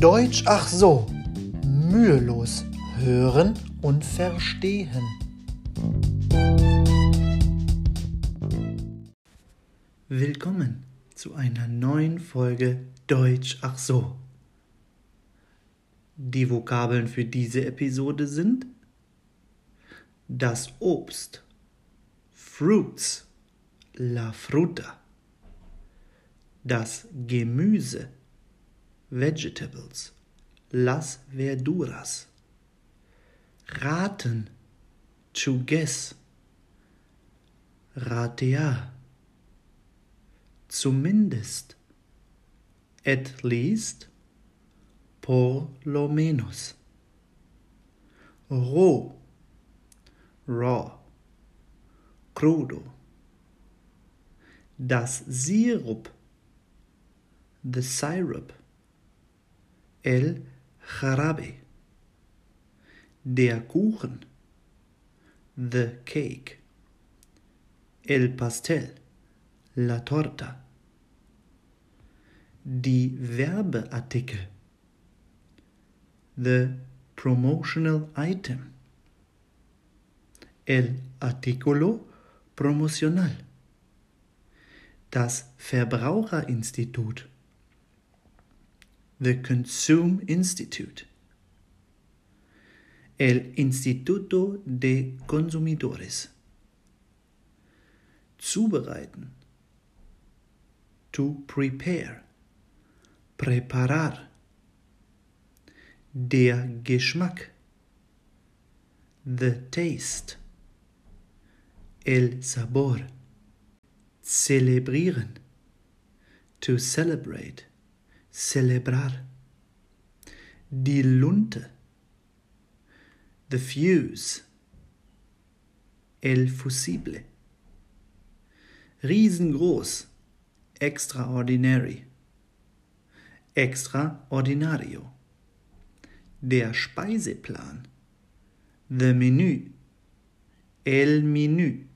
Deutsch ach so, mühelos hören und verstehen. Willkommen zu einer neuen Folge Deutsch ach so. Die Vokabeln für diese Episode sind das Obst, Fruits, la fruta, das Gemüse, Vegetables, las verduras, raten, to guess, ratear, zumindest, at least, por lo menos, roh, raw, crudo, das Sirup, the syrup, el jarabe, der Kuchen, the cake, el pastel, la torta, die Werbeartikel, the promotional item, el artículo promocional, das Verbraucherinstitut, the Consume Institute, el Instituto de Consumidores, zubereiten, to prepare, preparar, der Geschmack, the taste, el sabor, celebrieren, to celebrate, celebrar, die Lunte, the fuse, el fusible, riesengroß, extraordinary, extraordinario, der Speiseplan, the Menü, el Menü,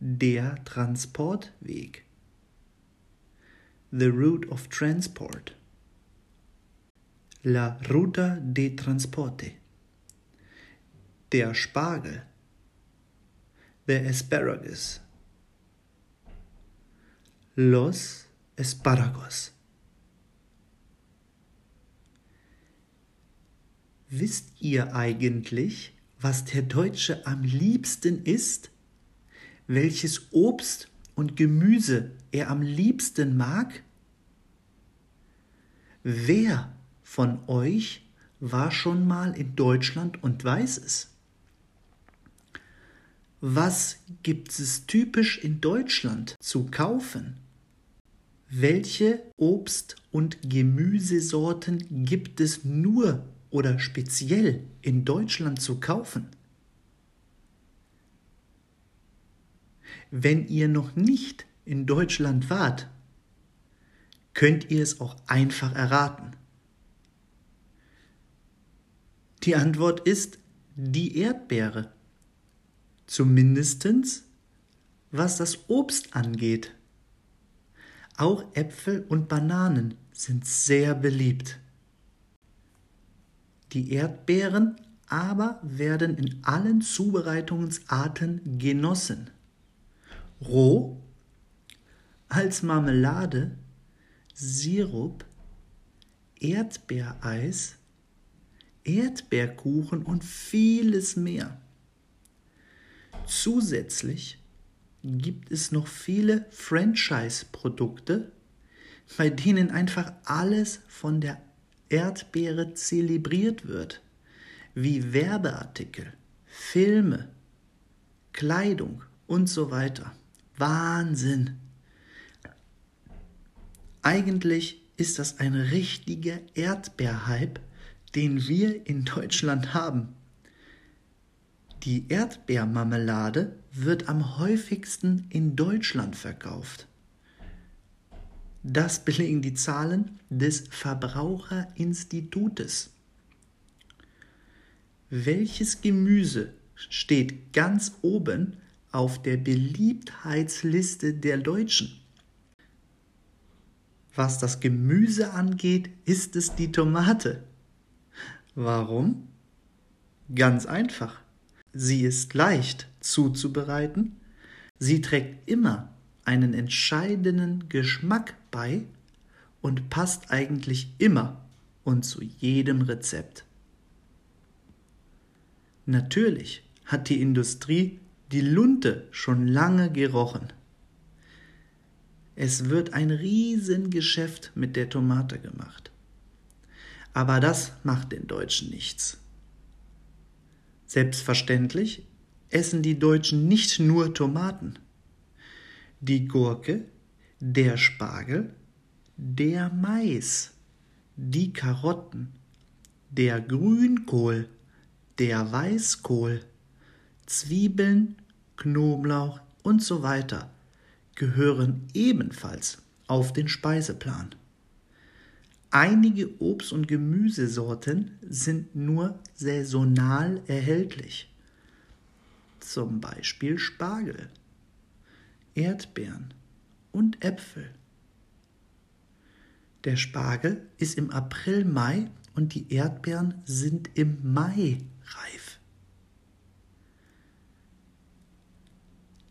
der Transportweg, the route of transport, la ruta de transporte, der Spargel, the asparagus, los espárragos. Wisst ihr eigentlich, was der Deutsche am liebsten isst? Welches Obst und Gemüse er am liebsten mag? Wer von euch war schon mal in Deutschland und weiß es? Was gibt es typisch in Deutschland zu kaufen? Welche Obst- und Gemüsesorten gibt es nur oder speziell in Deutschland zu kaufen? Wenn ihr noch nicht in Deutschland wart, könnt ihr es auch einfach erraten. Die Antwort ist die Erdbeere. Zumindestens was das Obst angeht. Auch Äpfel und Bananen sind sehr beliebt. Die Erdbeeren aber werden in allen Zubereitungsarten genossen. Roh, als Marmelade, Sirup, Erdbeereis, Erdbeerkuchen und vieles mehr. Zusätzlich gibt es noch viele Franchise-Produkte, bei denen einfach alles von der Erdbeere zelebriert wird, wie Werbeartikel, Filme, Kleidung und so weiter. Wahnsinn! Eigentlich ist das ein richtiger Erdbeerhype, den wir in Deutschland haben. Die Erdbeermarmelade wird am häufigsten in Deutschland verkauft. Das belegen die Zahlen des Verbraucherinstitutes. Welches Gemüse steht ganz oben auf der Beliebtheitsliste der Deutschen? Was das Gemüse angeht, ist es die Tomate. Warum? Ganz einfach. Sie ist leicht zuzubereiten, sie trägt immer einen entscheidenden Geschmack bei und passt eigentlich immer und zu jedem Rezept. Natürlich hat die Industrie die Lunte schon lange gerochen. Es wird ein Riesengeschäft mit der Tomate gemacht. Aber das macht den Deutschen nichts. Selbstverständlich essen die Deutschen nicht nur Tomaten. Die Gurke, der Spargel, der Mais, die Karotten, der Grünkohl, der Weißkohl, Zwiebeln, Knoblauch und so weiter gehören ebenfalls auf den Speiseplan. Einige Obst- und Gemüsesorten sind nur saisonal erhältlich. Zum Beispiel Spargel, Erdbeeren und Äpfel. Der Spargel ist im April, Mai und die Erdbeeren sind im Mai reif.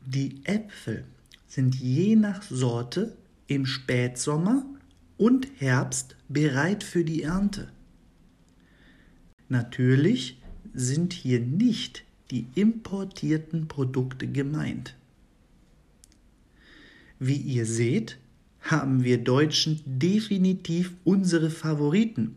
Die Äpfel sind je nach Sorte im Spätsommer und Herbst bereit für die Ernte. Natürlich sind hier nicht die importierten Produkte gemeint. Wie ihr seht, haben wir Deutschen definitiv unsere Favoriten.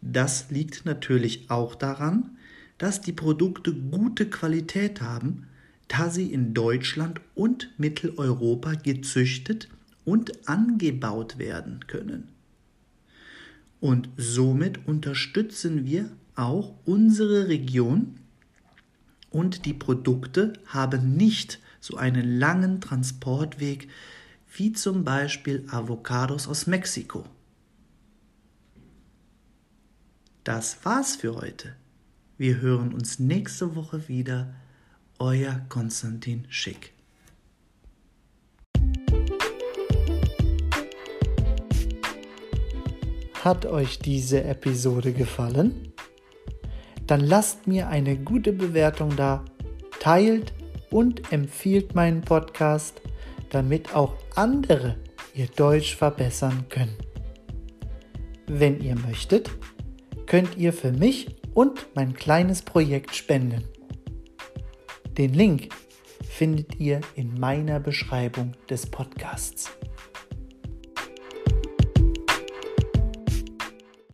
Das liegt natürlich auch daran, dass die Produkte gute Qualität haben da sie in Deutschland und Mitteleuropa gezüchtet und angebaut werden können. Und somit unterstützen wir auch unsere Region und die Produkte haben nicht so einen langen Transportweg wie zum Beispiel Avocados aus Mexiko. Das war's für heute. Wir hören uns nächste Woche wieder euer Konstantin Schick. Hat euch diese Episode gefallen? Dann lasst mir eine gute Bewertung da, teilt und empfiehlt meinen Podcast, damit auch andere ihr Deutsch verbessern können. Wenn ihr möchtet, könnt ihr für mich und mein kleines Projekt spenden. Den Link findet ihr in meiner Beschreibung des Podcasts.